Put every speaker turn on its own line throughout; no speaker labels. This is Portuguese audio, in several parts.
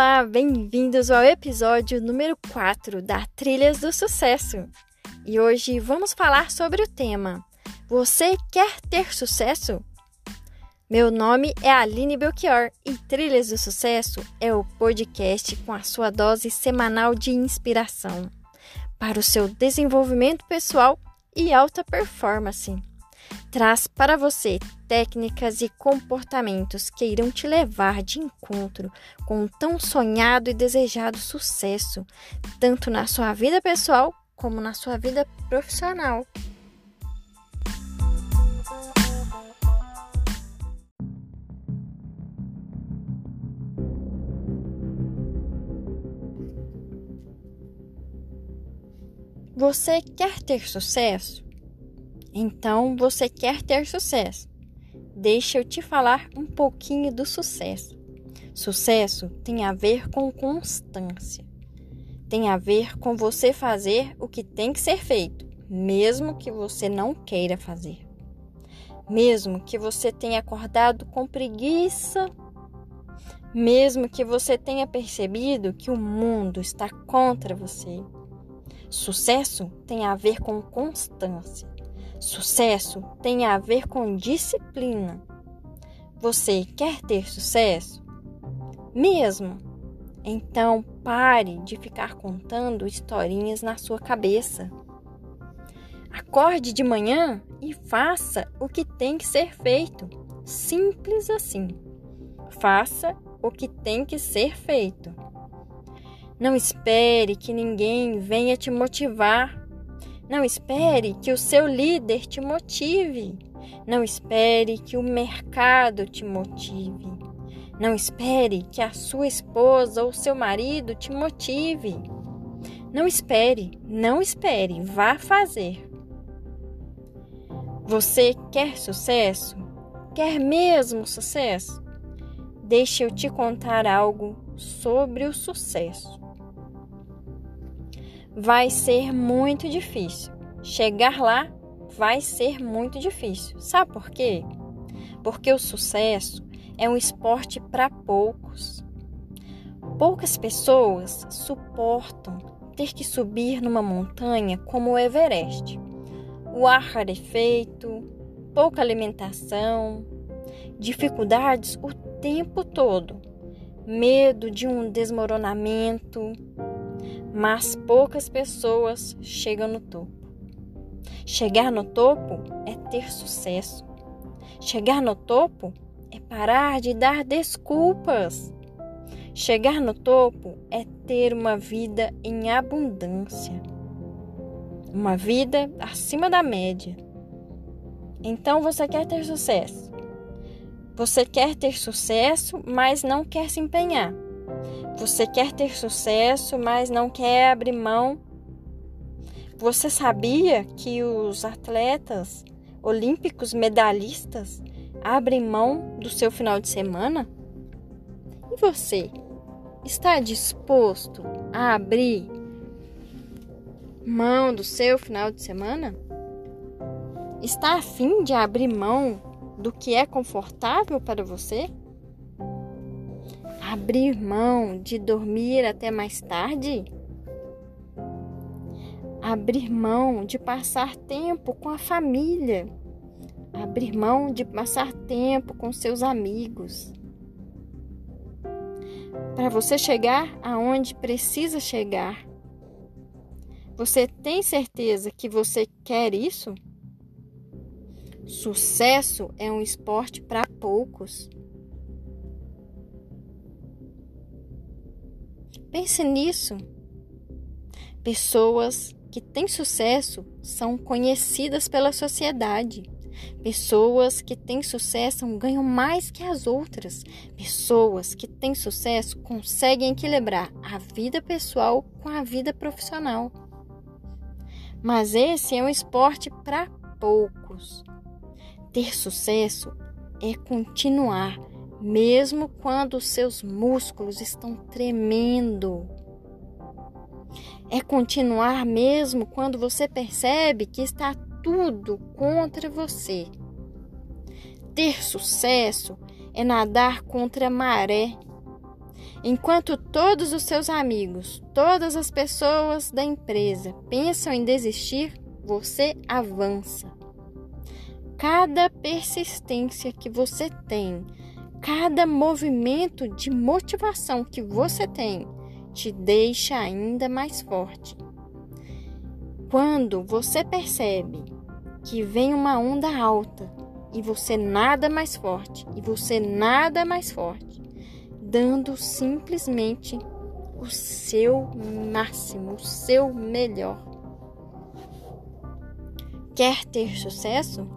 Olá, bem-vindos ao episódio número 4 da Trilhas do Sucesso. E hoje vamos falar sobre o tema: Você quer ter sucesso? Meu nome é Aline Belchior e Trilhas do Sucesso é o podcast com a sua dose semanal de inspiração para o seu desenvolvimento pessoal e alta performance traz para você técnicas e comportamentos que irão te levar de encontro com um tão sonhado e desejado sucesso, tanto na sua vida pessoal como na sua vida profissional. Você quer ter sucesso? Então você quer ter sucesso. Deixa eu te falar um pouquinho do sucesso. Sucesso tem a ver com constância. Tem a ver com você fazer o que tem que ser feito, mesmo que você não queira fazer. Mesmo que você tenha acordado com preguiça, mesmo que você tenha percebido que o mundo está contra você. Sucesso tem a ver com constância. Sucesso tem a ver com disciplina. Você quer ter sucesso? Mesmo? Então pare de ficar contando historinhas na sua cabeça. Acorde de manhã e faça o que tem que ser feito. Simples assim. Faça o que tem que ser feito. Não espere que ninguém venha te motivar não espere que o seu líder te motive. Não espere que o mercado te motive. Não espere que a sua esposa ou seu marido te motive. Não espere, não espere, vá fazer. Você quer sucesso? Quer mesmo sucesso? Deixe eu te contar algo sobre o sucesso vai ser muito difícil. Chegar lá vai ser muito difícil. Sabe por quê? Porque o sucesso é um esporte para poucos. Poucas pessoas suportam ter que subir numa montanha como o Everest. O ar rarefeito, pouca alimentação, dificuldades o tempo todo, medo de um desmoronamento, mas poucas pessoas chegam no topo. Chegar no topo é ter sucesso. Chegar no topo é parar de dar desculpas. Chegar no topo é ter uma vida em abundância, uma vida acima da média. Então você quer ter sucesso. Você quer ter sucesso, mas não quer se empenhar. Você quer ter sucesso, mas não quer abrir mão. Você sabia que os atletas olímpicos medalhistas abrem mão do seu final de semana? E você está disposto a abrir mão do seu final de semana? Está afim de abrir mão do que é confortável para você? Abrir mão de dormir até mais tarde? Abrir mão de passar tempo com a família? Abrir mão de passar tempo com seus amigos? Para você chegar aonde precisa chegar, você tem certeza que você quer isso? Sucesso é um esporte para poucos. Pense nisso. Pessoas que têm sucesso são conhecidas pela sociedade. Pessoas que têm sucesso ganham mais que as outras. Pessoas que têm sucesso conseguem equilibrar a vida pessoal com a vida profissional. Mas esse é um esporte para poucos. Ter sucesso é continuar mesmo quando os seus músculos estão tremendo. É continuar mesmo quando você percebe que está tudo contra você. Ter sucesso é nadar contra a maré. Enquanto todos os seus amigos, todas as pessoas da empresa pensam em desistir, você avança. Cada persistência que você tem, cada movimento de motivação que você tem, te deixa ainda mais forte. Quando você percebe que vem uma onda alta e você nada mais forte, e você nada mais forte, dando simplesmente o seu máximo, o seu melhor. Quer ter sucesso?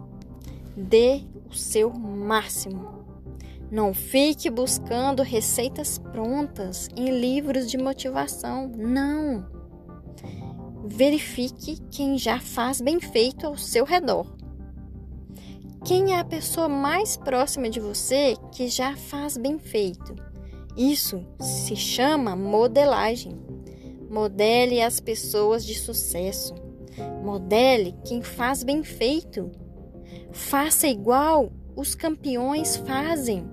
Dê o seu máximo. Não fique buscando receitas prontas em livros de motivação. Não. Verifique quem já faz bem feito ao seu redor. Quem é a pessoa mais próxima de você que já faz bem feito? Isso se chama modelagem. Modele as pessoas de sucesso. Modele quem faz bem feito. Faça igual os campeões fazem,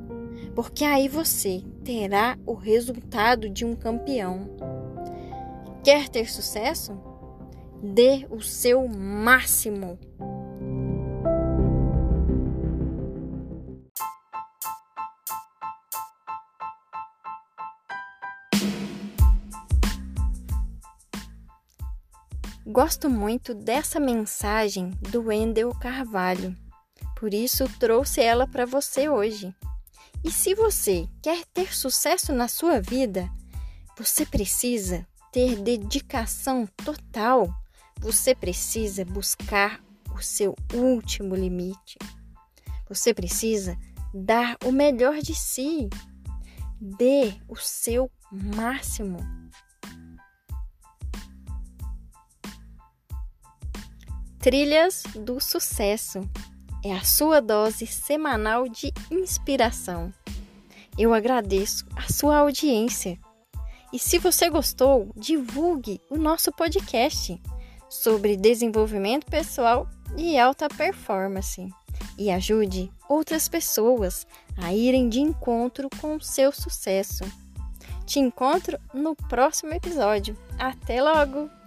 porque aí você terá o resultado de um campeão. Quer ter sucesso? Dê o seu máximo. Gosto muito dessa mensagem do Wendel Carvalho, por isso trouxe ela para você hoje. E se você quer ter sucesso na sua vida, você precisa ter dedicação total. Você precisa buscar o seu último limite. Você precisa dar o melhor de si. Dê o seu máximo. Trilhas do Sucesso é a sua dose semanal de inspiração. Eu agradeço a sua audiência. E se você gostou, divulgue o nosso podcast sobre desenvolvimento pessoal e alta performance e ajude outras pessoas a irem de encontro com o seu sucesso. Te encontro no próximo episódio. Até logo!